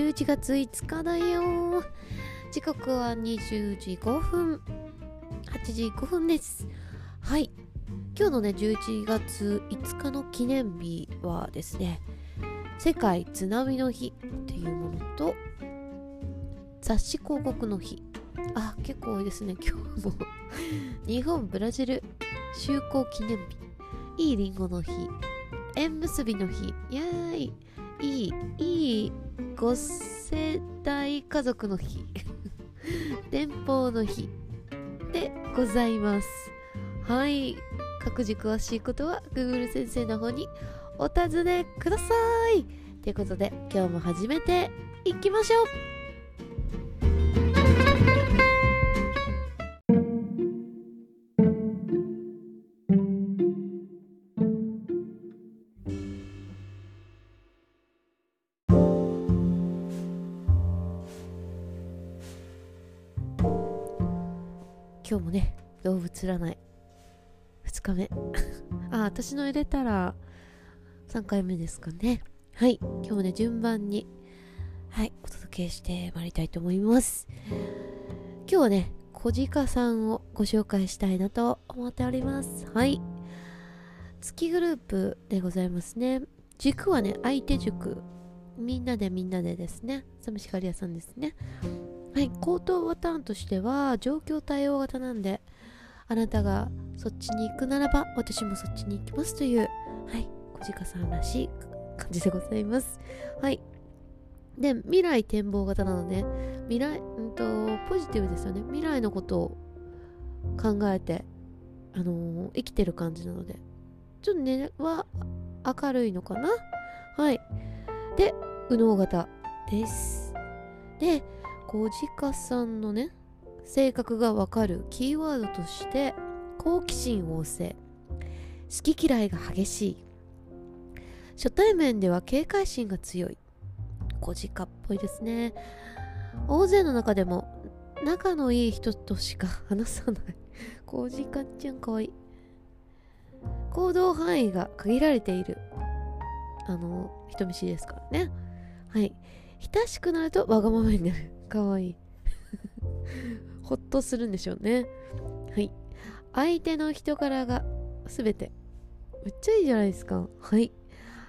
11月5日だよ。時刻は20時5分。8時5分です。はい。今日のね11月5日の記念日はですね世界津波の日っていうものと雑誌広告の日。あ結構多いですね。今日も。日本ブラジル就航記念日。いいりんごの日。縁結びの日。イエーイ。いいいい5世代家族の日。電報の日。でございます。はい。各自詳しいことは Google 先生の方にお尋ねください。ということで今日も始めていきましょう。今日もね動物占い。2日目。あ私の入れたら3回目ですかね。はい。今日もね順番にはいお届けしてまいりたいと思います。今日はね小鹿さんをご紹介したいなと思っております。はい。月グループでございますね。軸はね相手塾みんなでみんなでですね。寂しがり屋さんですね。はい、口頭パターンとしては状況対応型なんであなたがそっちに行くならば私もそっちに行きますというはい小鹿さんらしい感じでございます。はい。で未来展望型なので未来うんとポジティブですよね。未来のことを考えてあのー、生きてる感じなのでちょっとねは明るいのかな？はい。で右脳型です。で小鹿さんのね性格がわかるキーワードとして好奇心旺盛。好き嫌いが激しい。初対面では警戒心が強い。小鹿っぽいですね。大勢の中でも仲のいい人としか話さない。小鹿ちゃんかわいい。行動範囲が限られている。あの人見知りですからね。はい。親しくなるとわがままになる。かわい。い ほっとするんでしょうね。はい。相手の人柄が全て。めっちゃいいじゃないですか。はい。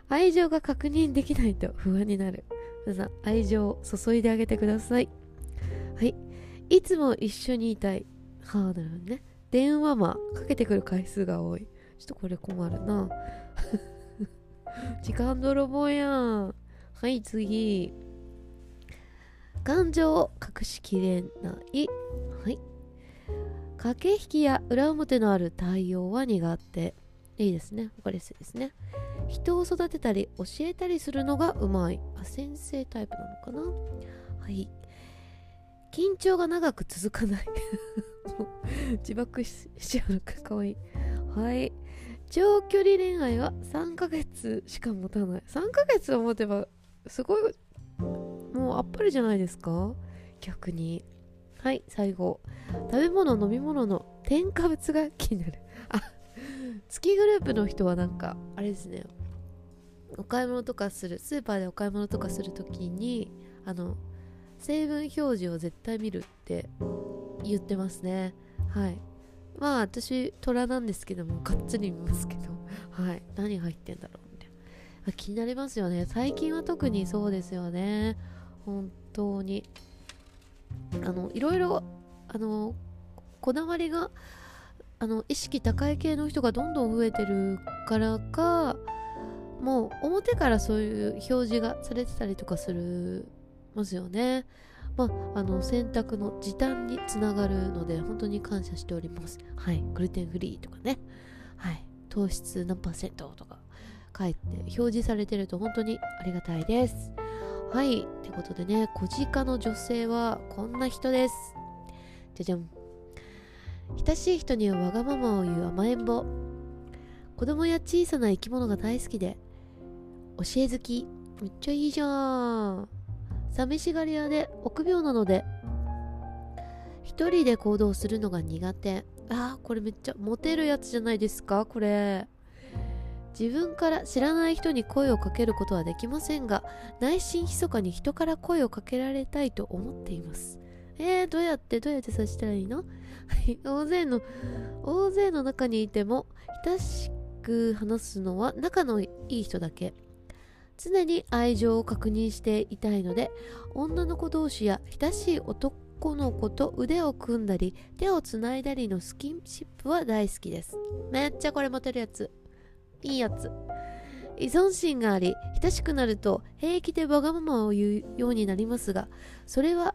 愛情が確認できないと不安になる。皆さん愛情を注いであげてください。はい。いつも一緒にいたい。はあなるほどね。電話魔かけてくる回数が多い。ちょっとこれ困るな。時間泥棒やん。はい次。感情を隠しきれない。はい。駆け引きや裏表のある対応は苦手。いいですね。わかりやすいですね。人を育てたり教えたりするのがうまい。あ、先生タイプなのかなはい。緊張が長く続かない 自爆しちゃうのかかわいい。はい。長距離恋愛は3ヶ月しか持たない。3ヶ月を持てばすごいもうあっぱれじゃないですか？逆に。はい最後。食べ物飲み物の添加物が気になる。あ月グループの人はなんかあれですね。お買い物とかするスーパーでお買い物とかするときにあの成分表示を絶対見るって言ってますね。はい。まあ私虎なんですけどもがっつり見ますけど。はい。何入ってんだろうみたいな。気になりますよね。最近は特にそうですよね。本当にあのいろいろあのこだわりがあの意識高い系の人がどんどん増えてるからかもう表からそういう表示がされてたりとかするますよね。まあ、あの選択の時短につながるので本当に感謝しております。はい、グルテンフリーとかね、はい、糖質何パーセントとか書いて表示されてると本当にありがたいです。はい。ってことでね、小鹿の女性はこんな人です。じゃじゃん。親しい人にはわがままを言う甘えん坊。子供や小さな生き物が大好きで、教え好き。めっちゃいいじゃん。寂しがり屋で臆病なので、一人で行動するのが苦手。あー、これめっちゃモテるやつじゃないですかこれ。自分から知らない人に声をかけることはできませんが内心密かに人から声をかけられたいと思っています。えー、どうやってどうやってさしたらいいの？大勢の大勢の中にいても親しく話すのは仲のいい人だけ。常に愛情を確認していたいので女の子同士や親しい男の子と腕を組んだり手をつないだりのスキンシップは大好きです。めっちゃこれモテるやつ。いいやつ。依存心があり親しくなると平気でわがままを言うようになりますがそれは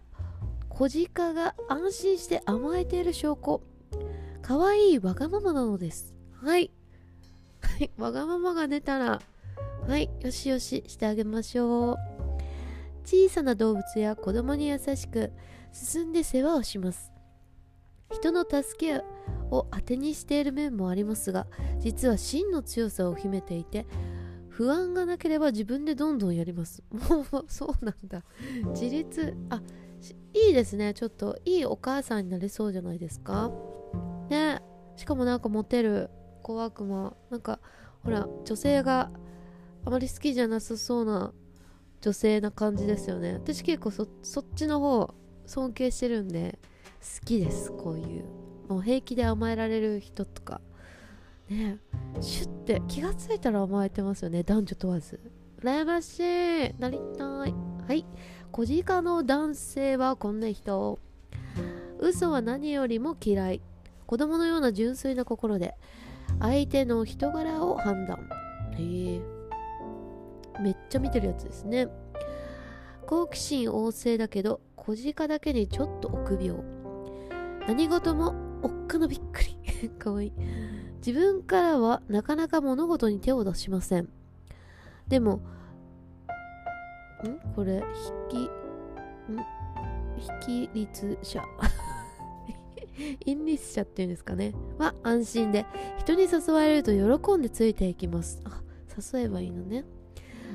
小鹿が安心して甘えている証拠。可愛いわがままなのです。はい。はい。わがままが出たらはい。よしよししてあげましょう。小さな動物や子供に優しく進んで世話をします。人の助けを当てにしている面もありますが実は真の強さを秘めていて不安がなければ自分でどんどんやります。もうそうなんだ。自立。あいいですね。ちょっといいお母さんになれそうじゃないですか。ね。しかもなんかモテる。小悪魔なんかほら女性があまり好きじゃなさそうな女性な感じですよね。私結構そっちの方尊敬してるんできですこういう。もう平気で甘えられる人とか。ね。シュッて気がついたら甘えてますよね男女問わず。羨ましい。なりたい。はい。小鹿の男性はこんな人。嘘は何よりも嫌い。子供のような純粋な心で。相手の人柄を判断。へえ。めっちゃ見てるやつですね。好奇心旺盛だけど小鹿だけにちょっと臆病。何事もおっかなびっくり。かわいい。自分からはなかなか物事に手を出しません。でもん？これ引きん？引き率者。陰律者っていうんですかね。は安心で人に誘われると喜んでついていきます。あ誘えばいいのね。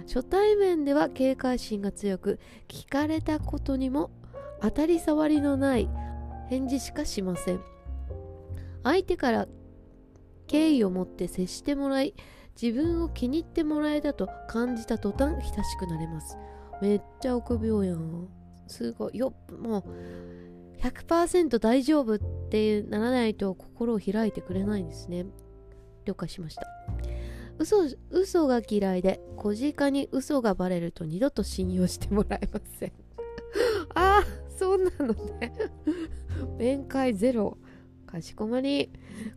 初対面では警戒心が強く聞かれたことにも当たり障りのない返事しかしません。相手から敬意を持って接してもらい自分を気に入ってもらえたと感じた途端親しくなれます。めっちゃ臆病やん。すごい。よもう100%大丈夫ってならないと心を開いてくれないんですね。了解しました。嘘嘘が嫌いで小鹿に嘘がバレると二度と信用してもらえません。ああそうなのね。面会ゼロ。かしこまり。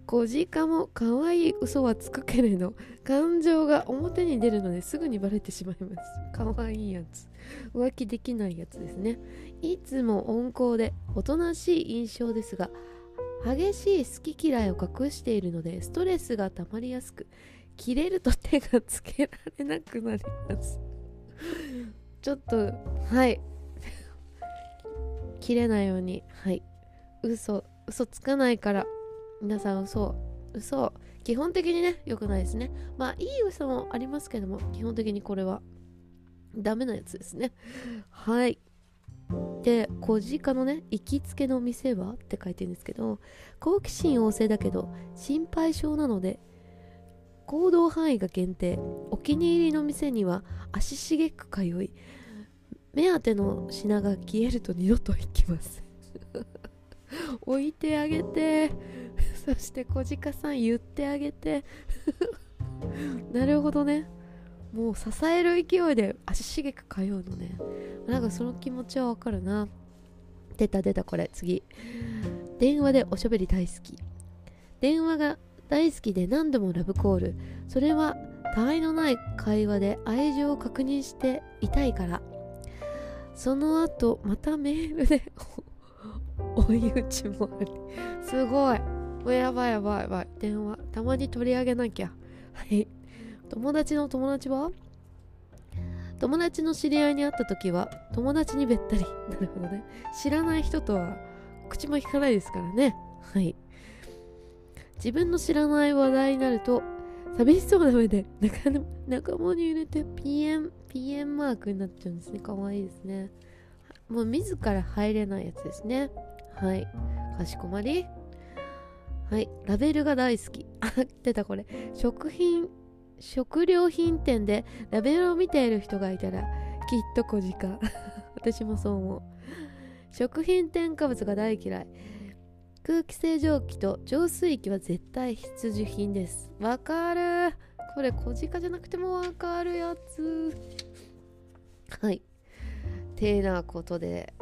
小鹿も可愛い嘘はつくけれど感情が表に出るのですぐにバレてしまいます。可愛いやつ。浮気できないやつですね。いつも温厚でおとなしい印象ですが激しい好き嫌いを隠しているのでストレスが溜まりやすく切れると手がつけられなくなります。ちょっとはい。切れないようにはい。嘘嘘つかないから皆さん嘘嘘。基本的にね良くないですね。まあいい嘘もありますけども基本的にこれはダメなやつですね。はい。で小鹿のね行きつけの店は？って書いてるんですけど好奇心旺盛だけど心配性なので行動範囲が限定お気に入りの店には足しげく通い目当ての品が消えると二度と行きます。置いてあげて。そして小鹿さん言ってあげて。なるほどね。もう支える勢いで足しげく通うのね。なんかその気持ちはわかるな。出た出たこれ次。電話でおしゃべり大好き。電話が大好きで何度もラブコール。それは他愛のない会話で愛情を確認していたいから。その後またメールで追い打ちもあり。すごい。もうやばいやばいやばい。電話。たまに取り上げなきゃ。はい。友達の友達は？友達の知り合いに会った時は友達にべったり。なるほどね。知らない人とは口も引かないですからね。はい。自分の知らない話題になると寂しそうな目で仲仲間に入れて PM PM マークになっちゃうんですね。かわいいですね。もう自ら入れないやつですね。はい。かしこまり。はい。ラベルが大好き。あ出たこれ。食品食料品店でラベルを見ている人がいたらきっと小鹿。私もそう思う。食品添加物が大嫌い。空気清浄機と浄水器は絶対必需品です。わかる。これ小鹿じゃなくてもわかるやつ。はい。てなことで。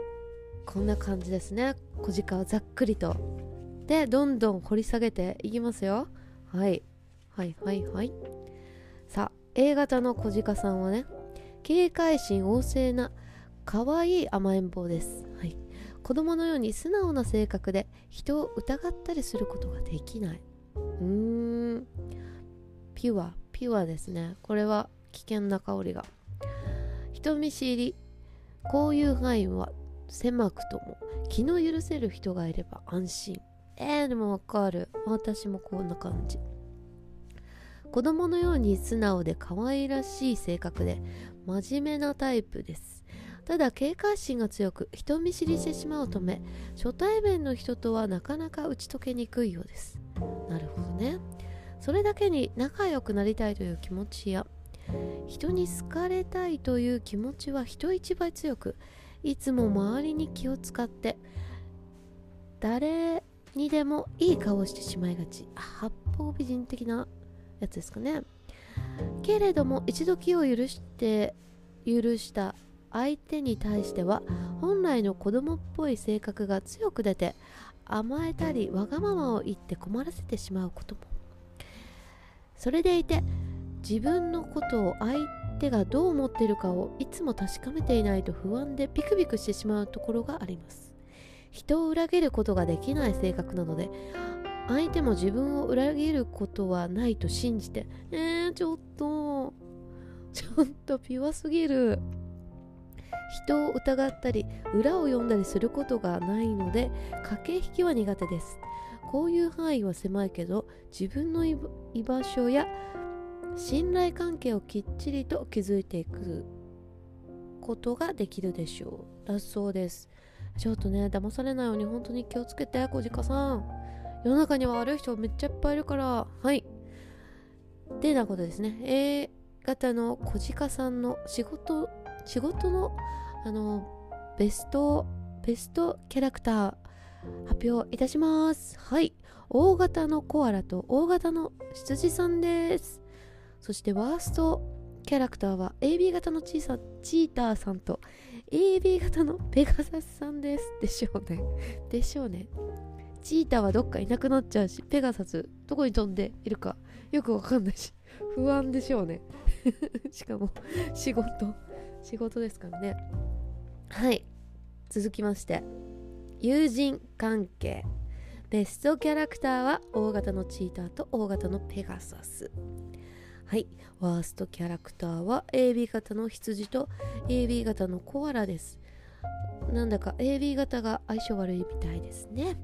こんな感じですね。小鹿はざっくりと。でどんどん掘り下げていきますよ。はい。はいはいはい。さあ A 型の小鹿さんはね警戒心旺盛な可愛い甘えん坊です、はい、子供のように素直な性格で人を疑ったりすることができない。うーん。ピュアピュアですね。これは危険な香りが。人見知り。こういう範囲は狭くとも気の許せる人がいれば安心。えー、でもわかる。私もこんな感じ。子供のように素直で可愛らしい性格で真面目なタイプです。ただ警戒心が強く人見知りしてしまうため初対面の人とはなかなか打ち解けにくいようです。なるほどね。それだけに仲良くなりたいという気持ちや人に好かれたいという気持ちは人一倍強くいつも周りに気を使って誰にでもいい顔をしてしまいがち。八方美人的なやつですかね。けれども一度気を許して許した相手に対しては本来の子供っぽい性格が強く出て甘えたりわがままを言って困らせてしまうことも。それでいて自分のことを相手手がどう思っているかをいつも確かめていないと不安でビクビクしてしまうところがあります。人を裏切ることができない性格なので相手も自分を裏切ることはないと信じてえー、ちょっとちょっとピュアすぎる。人を疑ったり裏を読んだりすることがないので駆け引きは苦手です。こういう範囲は狭いけど自分の居場所や信頼関係をきっちりと築いていくことができるでしょう。だそうです。ちょっとね騙されないように本当に気をつけて。小鹿さん。世の中には悪い人めっちゃいっぱいいるから。はい。てなことですね。A 型の小鹿さんの仕事仕事のあのベストベストキャラクター発表いたします。はい。大型のコアラと大型の羊さんです。そしてワーストキャラクターは AB 型のチーサチーターさんと AB 型のペガサスさんです。でしょうね。でしょうね。チーターはどっかいなくなっちゃうし、ペガサスどこに飛んでいるかよくわかんないし、不安でしょうね。しかも仕事、仕事ですからね。はい。続きまして、友人関係。ベストキャラクターは大型のチーターと大型のペガサス。はい。ワーストキャラクターは AB 型の羊と AB 型のコアラです。なんだか AB 型が相性悪いみたいですね。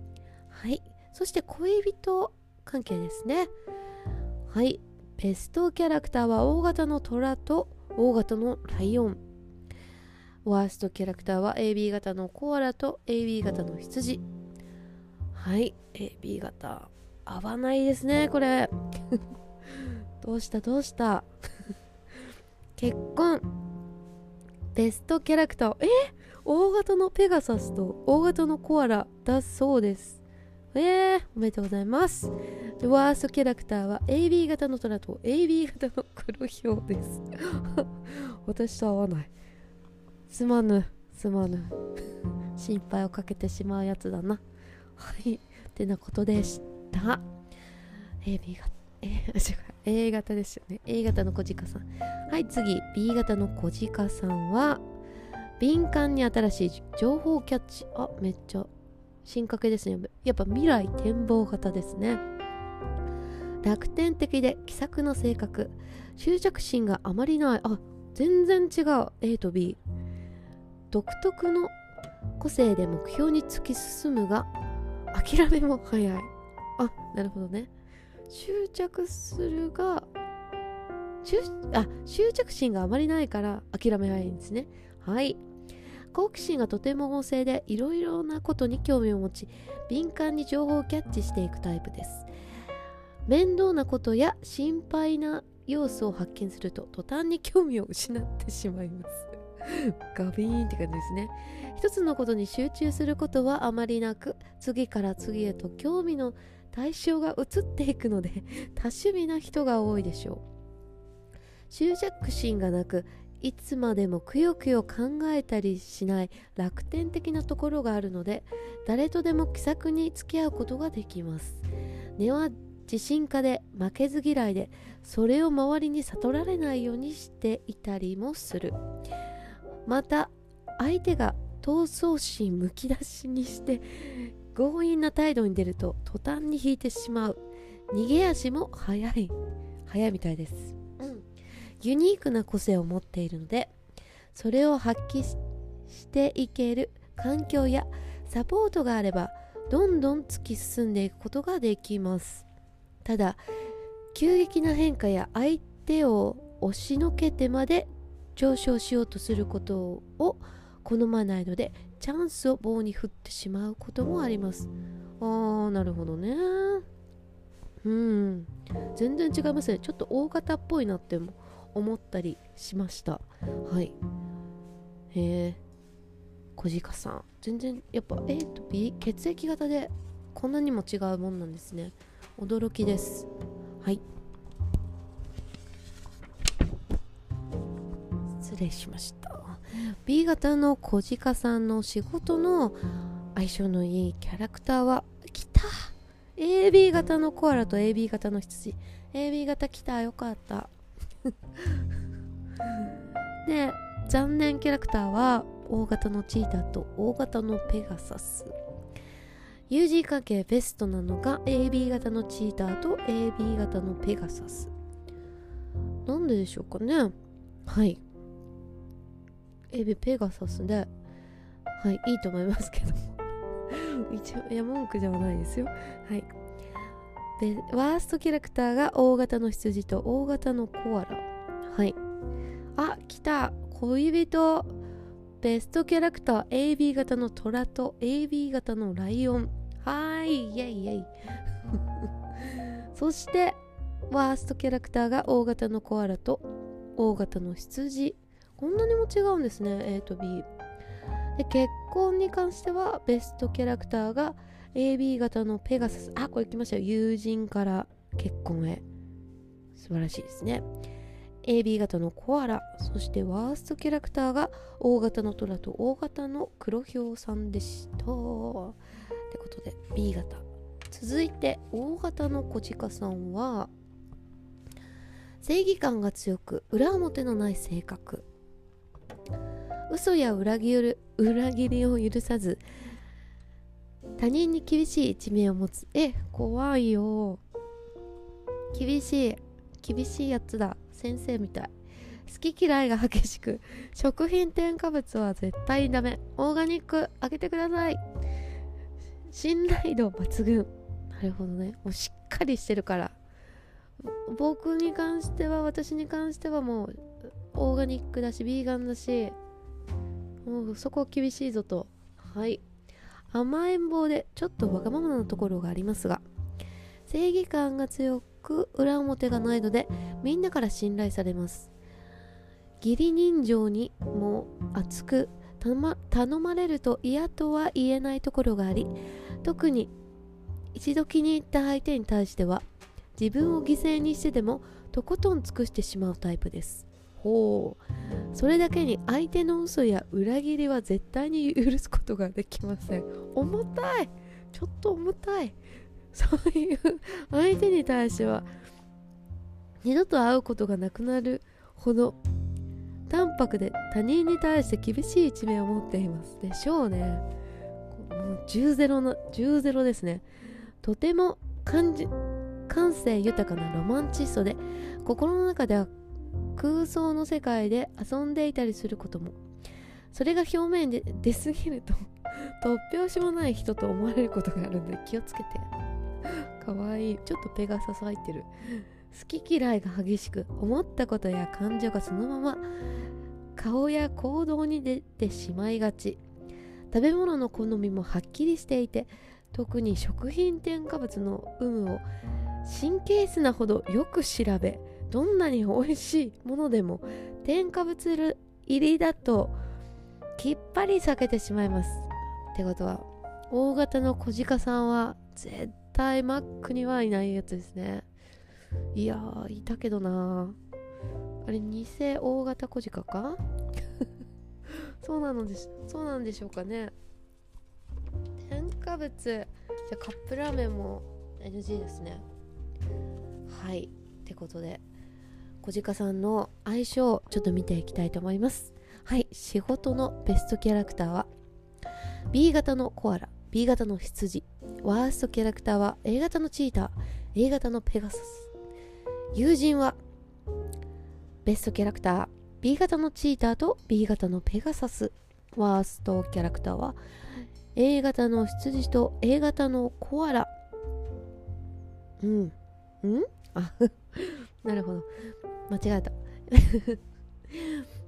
はい。そして恋人関係ですね。はい。ベストキャラクターは大型の虎と大型のライオン。ワーストキャラクターは AB 型のコアラと AB 型の羊。はい。AB 型合わないですねこれ。どうしたどうした？結婚。ベストキャラクター。え？大型のペガサスと大型のコアラだそうです。えー、おめでとうございます。ワーストキャラクターは AB 型の虎と AB 型の黒ひょうです。私と合わない。すまぬすまぬ。心配をかけてしまうやつだな。はい。ってなことでした。AB 型。A 型ですよね。A 型の小鹿さん。はい次。B 型の小鹿さんは敏感に新しい情報キャッチ。あめっちゃ進化系ですね。やっぱ未来展望型ですね。楽天的で気さくな性格。執着心があまりない。あ全然違う。A と B 独特の個性で目標に突き進むが諦めも早い。あなるほどね。執着するがあ執着心があまりないから諦め早いんですね。はい。好奇心がとても旺盛でいろいろなことに興味を持ち敏感に情報をキャッチしていくタイプです。面倒なことや心配な要素を発見すると途端に興味を失ってしまいます。ガビーンって感じですね。一つのことに集中することはあまりなく次から次へと興味の対象が移っていくので 多趣味な人が多いでしょう。執着心がなくいつまでもくよくよ考えたりしない楽天的なところがあるので誰とでも気さくに付き合うことができます。根は自信家で負けず嫌いでそれを周りに悟られないようにしていたりもする。また相手が闘争心むき出しにして強引な態度に出ると途端に引いてしまう。逃げ足も速い。速いみたいです、うん、ユニークな個性を持っているのでそれを発揮していける環境やサポートがあればどんどん突き進んでいくことができます。ただ急激な変化や相手を押しのけてまで上昇しようとすることを好まないのでチャンスを棒に振ってしまうこともあります。あーなるほどね。うん。全然違いますね。ちょっと大型っぽいなって思ったりしました。はい。へえ小鹿さん。全然やっぱ A と B 血液型でこんなにも違うもんなんですね。驚きです。はい。失礼しました。B 型の小鹿さんの仕事の相性のいいキャラクターは来た。AB 型のコアラと AB 型の羊。AB 型来た。よかった。で残念キャラクターは O 型のチーターと O 型のペガサス。友人関係ベストなのが AB 型のチーターと AB 型のペガサス。なんででしょうかね。はい。エビペガサスではいいいと思いますけども。一応いや文句ではないですよ。はい。でワーストキャラクターが大型の羊と大型のコアラ。はい。あ来た。恋人。ベストキャラクター AB 型のトラと AB 型のライオン。はーい。イェイイェイ。そしてワーストキャラクターが大型のコアラと大型の羊。こんなにも違うんですね。A と B で結婚に関してはベストキャラクターが AB 型のペガサス。あこれ来ましたよ。友人から結婚へ。素晴らしいですね。AB 型のコアラ。そしてワーストキャラクターが O 型のトラと O 型の黒ひょうさんでした。ってことで B 型。続いて O 型の小鹿さんは正義感が強く裏表のない性格。嘘や裏切る裏切りを許さず他人に厳しい一面を持つ。え怖いよ。厳しい厳しいやつだ。先生みたい。好き嫌いが激しく食品添加物は絶対ダメ。オーガニックあげてください。信頼度抜群。なるほどね。もうしっかりしてるから。僕に関しては私に関してはもうオーガニックだしビーガンだし。もうそこ厳しいぞと。はい。甘えん坊でちょっとわがままなところがありますが正義感が強く裏表がないのでみんなから信頼されます。義理人情にも熱く頼まれると嫌とは言えないところがあり特に一度気に入った相手に対しては自分を犠牲にしてでもとことん尽くしてしまうタイプです。ほうそれだけに相手の嘘や裏切りは絶対に許すことができません。重たい。ちょっと重たい。そういう相手に対しては二度と会うことがなくなるほど淡白で他人に対して厳しい一面を持っていますでしょうね。もう10ゼロの10ゼロですね。とても感じ感性豊かなロマンチストで心の中では空想の世界で遊んでいたりすることも。それが表面で出すぎると 突拍子もない人と思われることがあるので気をつけて。かわいい。ちょっとペガサス入ってる。好き嫌いが激しく思ったことや感情がそのまま顔や行動に出てしまいがち。食べ物の好みもはっきりしていて特に食品添加物の有無を神経質なほどよく調べどんなに美味しいものでも添加物入りだときっぱり避けてしまいます。ってことは大型の小鹿さんは絶対マックにはいないやつですね。いやーいたけどなあれ偽大型小鹿か？そうなのですそうなんでしょうかね。添加物。じゃカップラーメンも NG ですね。はい。ってことで。小鹿さんの相性をちょっと見ていきたいと思います。はい仕事のベストキャラクターは B 型のコアラ B 型の羊ワーストキャラクターは A 型のチーター A 型のペガサス。友人はベストキャラクター B 型のチーターと B 型のペガサス。ワーストキャラクターは A 型の羊と A 型のコアラ。うん。うん？あ なるほど。間違えた。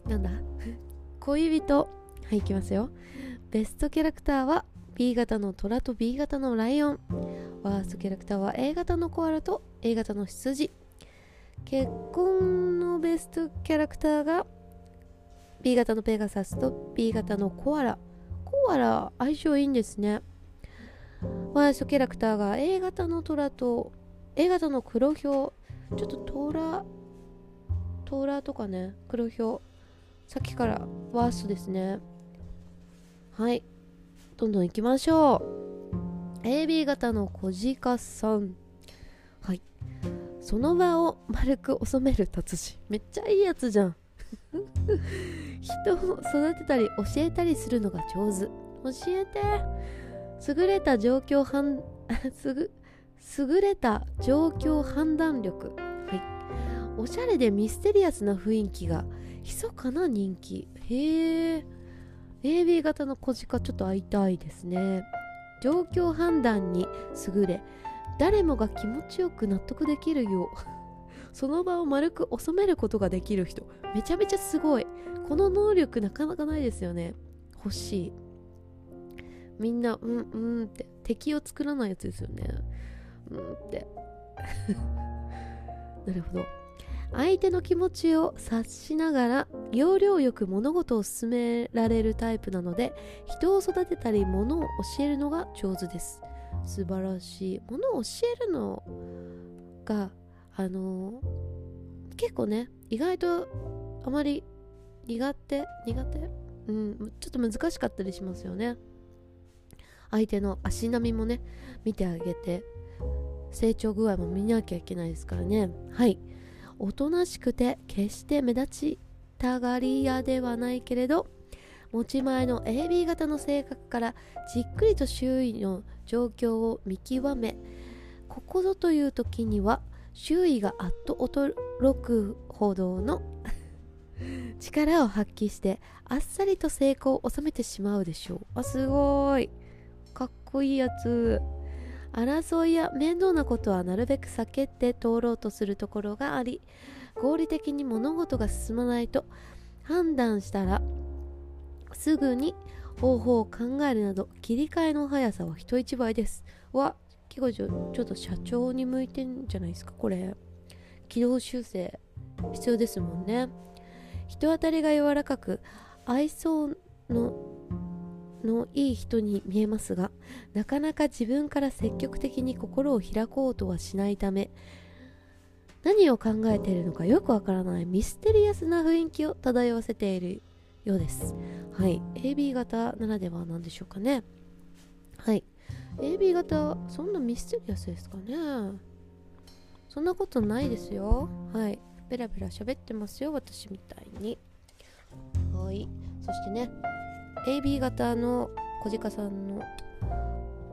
なんだ？恋人。はいいきますよ。ベストキャラクターは B 型の虎と B 型のライオン。ワーストキャラクターは A 型のコアラと A 型の羊。結婚のベストキャラクターが B 型のペガサスと B 型のコアラ。コアラ相性いいんですね。ワーストキャラクターが A 型の虎と A 型の黒ひょうちょっと虎虎とかね黒ひょう。さっきからワーストですね。はい。どんどん行きましょう。AB 型の小鹿さん。はい。その場を丸く収める達人。めっちゃいいやつじゃん。人を育てたり教えたりするのが上手。教えて。優れた状況判 すぐ優れた状況判断力。おしゃれでミステリアスな雰囲気が密かな人気。へえ AB 型の小鹿ちょっと会いたいですね。状況判断に優れ誰もが気持ちよく納得できるようその場を丸く収めることができる人。めちゃめちゃすごい。この能力なかなかないですよね。欲しい。みんなうんうんって。敵を作らないやつですよね。うんって。なるほど。相手の気持ちを察しながら要領よく物事を進められるタイプなので人を育てたり物を教えるのが上手です。素晴らしい。物を教えるのがあの、結構ね意外とあまり苦手苦手？うんちょっと難しかったりしますよね。相手の足並みもね見てあげて成長具合も見なきゃいけないですからね。はい。おとなしくて決して目立ちたがり屋ではないけれど持ち前の AB 型の性格からじっくりと周囲の状況を見極めここぞという時には周囲があっと驚くほどの 力を発揮してあっさりと成功を収めてしまうでしょう。あすごい。かっこいいやつ。争いや面倒なことはなるべく避けて通ろうとするところがあり合理的に物事が進まないと判断したらすぐに方法を考えるなど切り替えの速さは人一倍です。わ結構ちょちょっと社長に向いてんじゃないですかこれ。軌道修正必要ですもんね。人当たりが柔らかく愛想ののいい人に見えますがなかなか自分から積極的に心を開こうとはしないため何を考えているのかよくわからないミステリアスな雰囲気を漂わせているようです。はい。AB 型ならではなんでしょうかね。はい。AB 型そんなミステリアスですかね。そんなことないですよ。はい。ペラペラ喋ってますよ私みたいに。はい。そしてね AB 型の小鹿さんの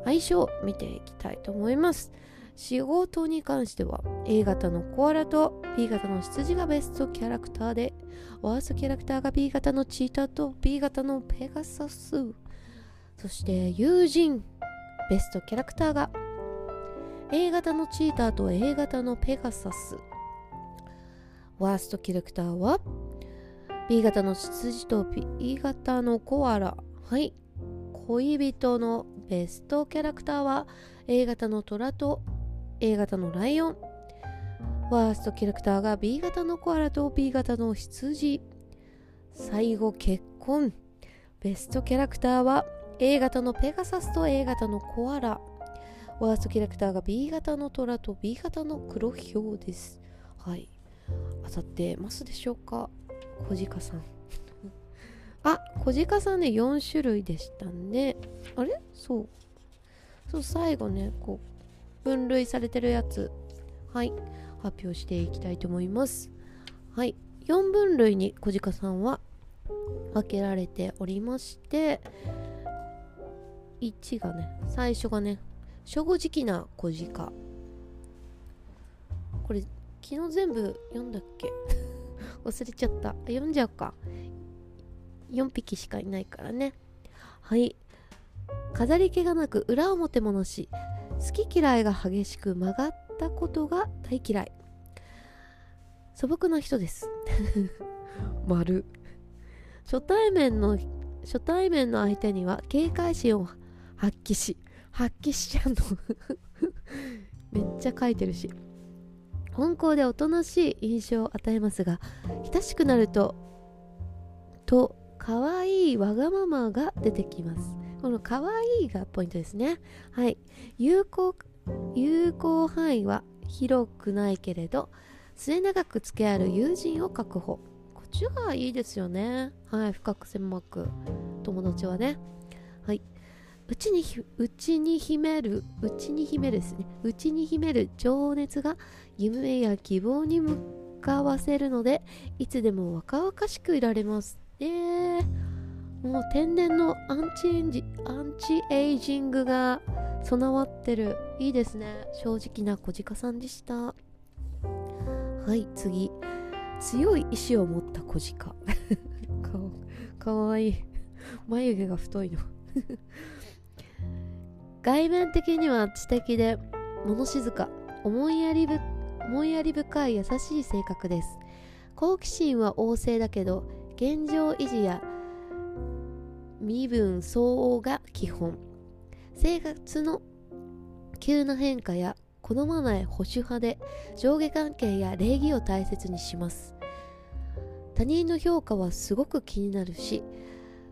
相性を見ていきたいと思います。仕事に関しては A 型のコアラと B 型の羊がベストキャラクターでワーストキャラクターが B 型のチーターと B 型のペガサス。そして友人ベストキャラクターが A 型のチーターと A 型のペガサス。ワーストキャラクターは B 型の羊と B 型のコアラ。はい。恋人のベストキャラクターは A 型の虎と A 型のライオン。ワーストキャラクターが B 型のコアラと B 型の羊。最後結婚。ベストキャラクターは A 型のペガサスと A 型のコアラ。ワーストキャラクターが B 型のトラと B 型の黒ヒョウです。はい。当たってますでしょうか？小鹿さん。あ小鹿さんね4種類でしたね。あれ？そう。そう最後ねこう分類されてるやつ。はい。発表していきたいと思います。はい。4分類に小鹿さんは分けられておりまして1がね最初がね正直な小鹿。これ昨日全部読んだっけ？忘れちゃった。読んじゃうか。4匹しかいないからね。はい。飾り気がなく裏表もなし。好き嫌いが激しく曲がったことが大嫌い。素朴な人です。丸。初対面の初対面の相手には警戒心を発揮し発揮しちゃうの。めっちゃ書いてるし。温厚でおとなしい印象を与えますが親しくなるとと可愛いわがままが出てきます。この可愛いがポイントですね。はい。有効有効範囲は広くないけれど末永く付き合える友人を確保。こっちがいいですよね。はい。深く狭く。友達はね。はい。うちにうちに秘めるうちに秘めるですね。うちに秘める情熱が夢や希望に向かわせるのでいつでも若々しくいられますえー、もう天然のアンチエンジアンチエイジングが備わってる。いいですね。正直な小鹿さんでした。はい次。強い意志を持った小鹿。かわいい。眉毛が太いの。外面的には知的で物静か思いやりぶ思いやり深い優しい性格です。好奇心は旺盛だけど現状維持や身分相応が基本。生活の急な変化や好まない保守派で上下関係や礼儀を大切にします。他人の評価はすごく気になるし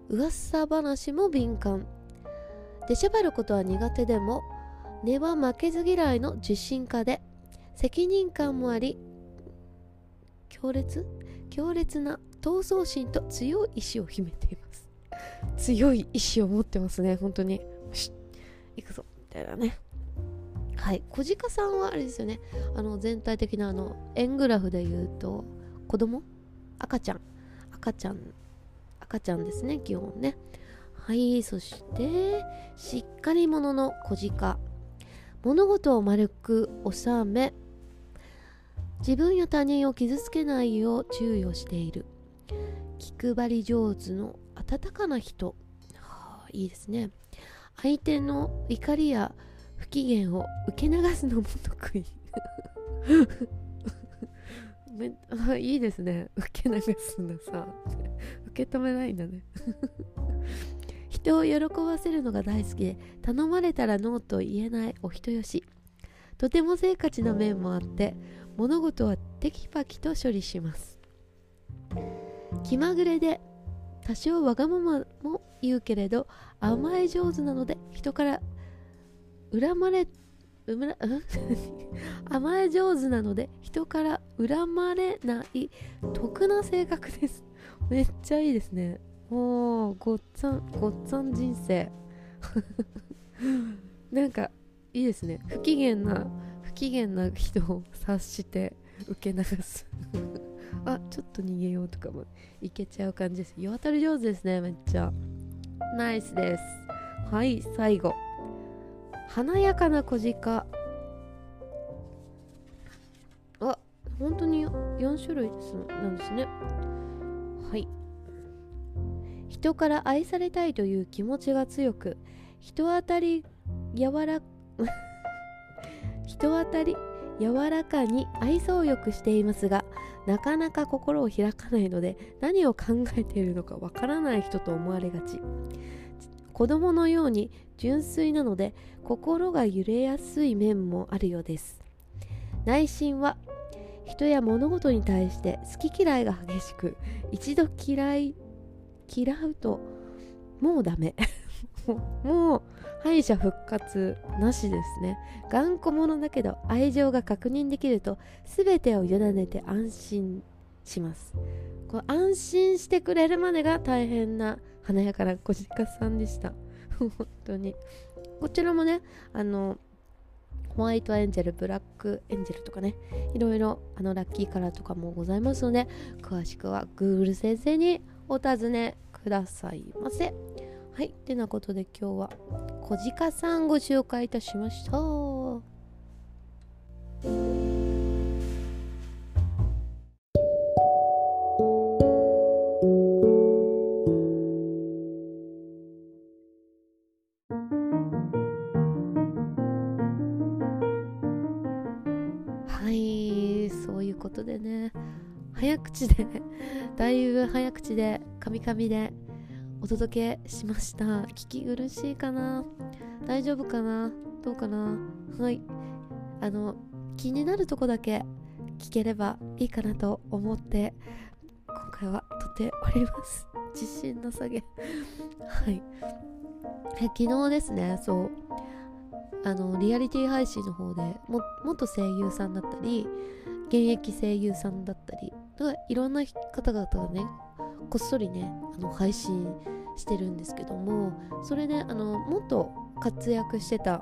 噂話も敏感。出しゃばることは苦手でも根は負けず嫌いの自信家で責任感もあり強烈強烈な闘争心と強い意志を秘めています。強い意志を持ってますね本当に。よし行くぞみたいなね。はい小鹿さんはあれですよね。あの全体的なあの円グラフで言うと子供？赤ちゃん。赤ちゃん赤ちゃんですね基本ね。はいそしてしっかり者の小鹿。物事を丸く収め自分や他人を傷つけないよう注意をしている。気配り上手の温かな人、はあ、いいですね。相手の怒りや不機嫌を受け流すのも得意。めいいですね。受け流すんださ。受け止めないんだね。人を喜ばせるのが大好き。で頼まれたらノーと言えないお人よし。とてもせっかちな面もあって物事はテキパキと処理します。気まぐれで多少わがままも言うけれど甘え上手なので人から恨まれ 甘え上手なので人から恨まれない得な性格です。めっちゃいいですね。おーごっつんごっつん人生。なんかいいですね。不機嫌な不機嫌な人を察して受け流す。あちょっと逃げようとかもいけちゃう感じです。世渡り上手ですねめっちゃ。ナイスです。はい最後。華やかな小鹿。あ本当に4種類ですなんですね。はい。人から愛されたいという気持ちが強く人当たり柔ら 人当たり柔らかに愛想よくしていますがなかなか心を開かないので何を考えているのかわからない人と思われがち。子供のように純粋なので心が揺れやすい面もあるようです。内心は人や物事に対して好き嫌いが激しく一度嫌い嫌うともうダメ。もう敗者復活なしですね。頑固者だけど愛情が確認できると全てを委ねて安心します。こう安心してくれるまでが大変な華やかな小鹿さんでした。本当に。こちらもねあのホワイトエンジェル、ブラックエンジェルとかね、いろいろあのラッキーカラーとかもございますので、詳しくは Google 先生にお尋ねくださいませ。はい、てなことで今日は小鹿さんご紹介いたしましたはいそういう。ことでね早口でだいぶ早口でカミカミでお届けしました。聞き苦しいかな？大丈夫かな？どうかな？はい。あの気になるとこだけ聞ければいいかなと思って今回は撮っております。自信なさげ。はい。昨日ですねそう。あのリアリティ配信の方でも元声優さんだったり現役声優さんだったりいろんな方々がねこっそりねあの配信してるんですけどもそれで、あのもっと活躍してた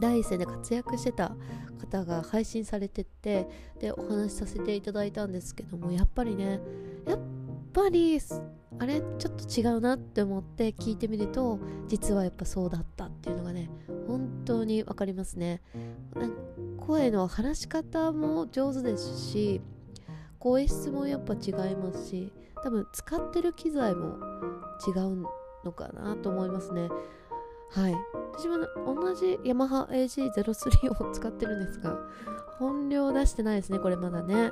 第一線で活躍してた方が配信されてってでお話しさせていただいたんですけどもやっぱりねやっぱりあれちょっと違うなって思って聞いてみると実はやっぱそうだったっていうのがね本当に分かりますね。声の話し方も上手ですし声質もやっぱ違いますし多分使ってる機材も違うのかなと思いますね。はい。私も同じヤマハ AG03 を使ってるんですが本領出してないですねこれまだね。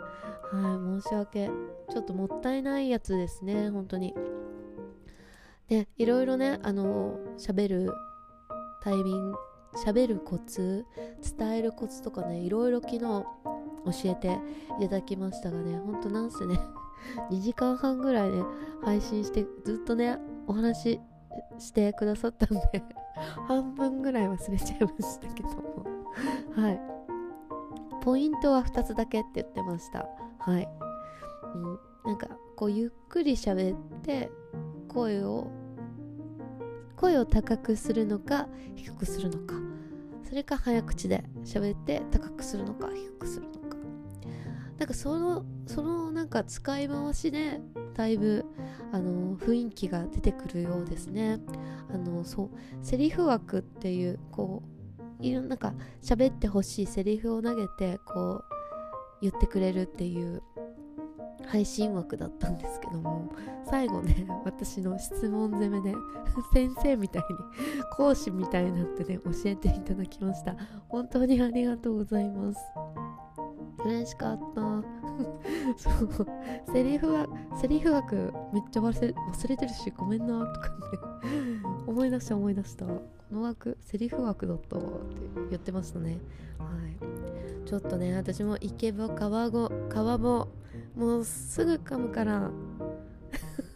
はい申し訳ちょっともったいないやつですね本当に。でいろいろねあの喋るタイミング喋るコツ伝えるコツとかねいろいろ昨日教えていただきましたがねほんとなんせね 2時間半ぐらいね配信してずっとねお話してくださったんで 半分ぐらい忘れちゃいましたけども。はい。ポイントは2つだけって言ってました。はい、うん、なんかこうゆっくり喋って声を声を高くするのか低くするのか。それか早口で喋って高くするのか低くするのか。なんかそのそのなんか使い回しでだいぶあの雰囲気が出てくるようですね。あのそうセリフ枠っていうこういろんなんか喋ってほしいセリフを投げてこう言ってくれるっていう配信枠だったんですけども最後ね私の質問攻めで先生みたいに講師みたいになってね教えていただきました。本当にありがとうございます。嬉しかった。そう。セリフはセリフ枠めっちゃ忘れ忘れてるしごめんなとかね。思い出した思い出した。この枠セリフ枠だったわって言ってましたね。はい。ちょっとね私もイケボ川語川ボもうすぐ噛むから。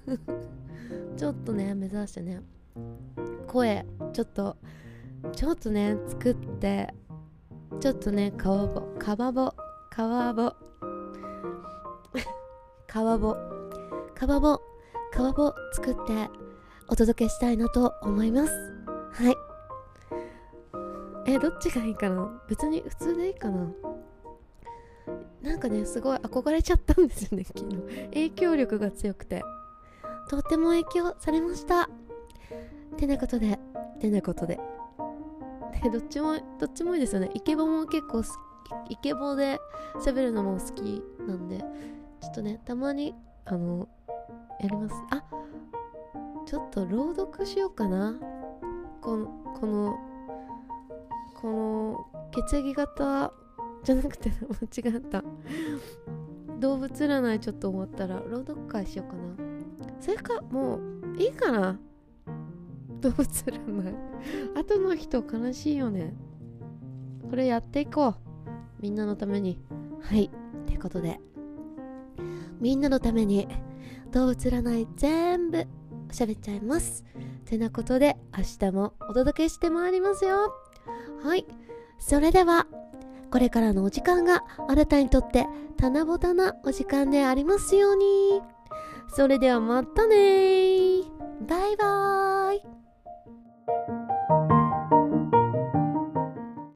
ちょっとね目指してね。声ちょっとちょっとね作ってちょっとね川ぼ川ぼ川ぼ川ぼ川ぼ川ぼ作ってお届けしたいなと思います。はい。えどっちがいいかな？別に普通でいいかな？なんかねすごい憧れちゃったんですよね昨日。影響力が強くて。とっても影響されました。てなことで。てなことで。でどっちもどっちもいいですよね。イケボも結構イケボで喋るのも好きなんでちょっとねたまにあのやります。あちょっと朗読しようかな。このこのこの血液型じゃなくて間違った。動物占いちょっと終わったら朗読会しようかな。それかもういいかな。動物占い。後の人悲しいよね。これやっていこう。みんなのために。はい。ってことで。みんなのために動物占い全部喋っちゃいます。てなことで明日もお届けしてまいりますよ。はい。それではこれからのお時間があなたにとって棚ぼたなお時間でありますように。それではまたねバイバーイ。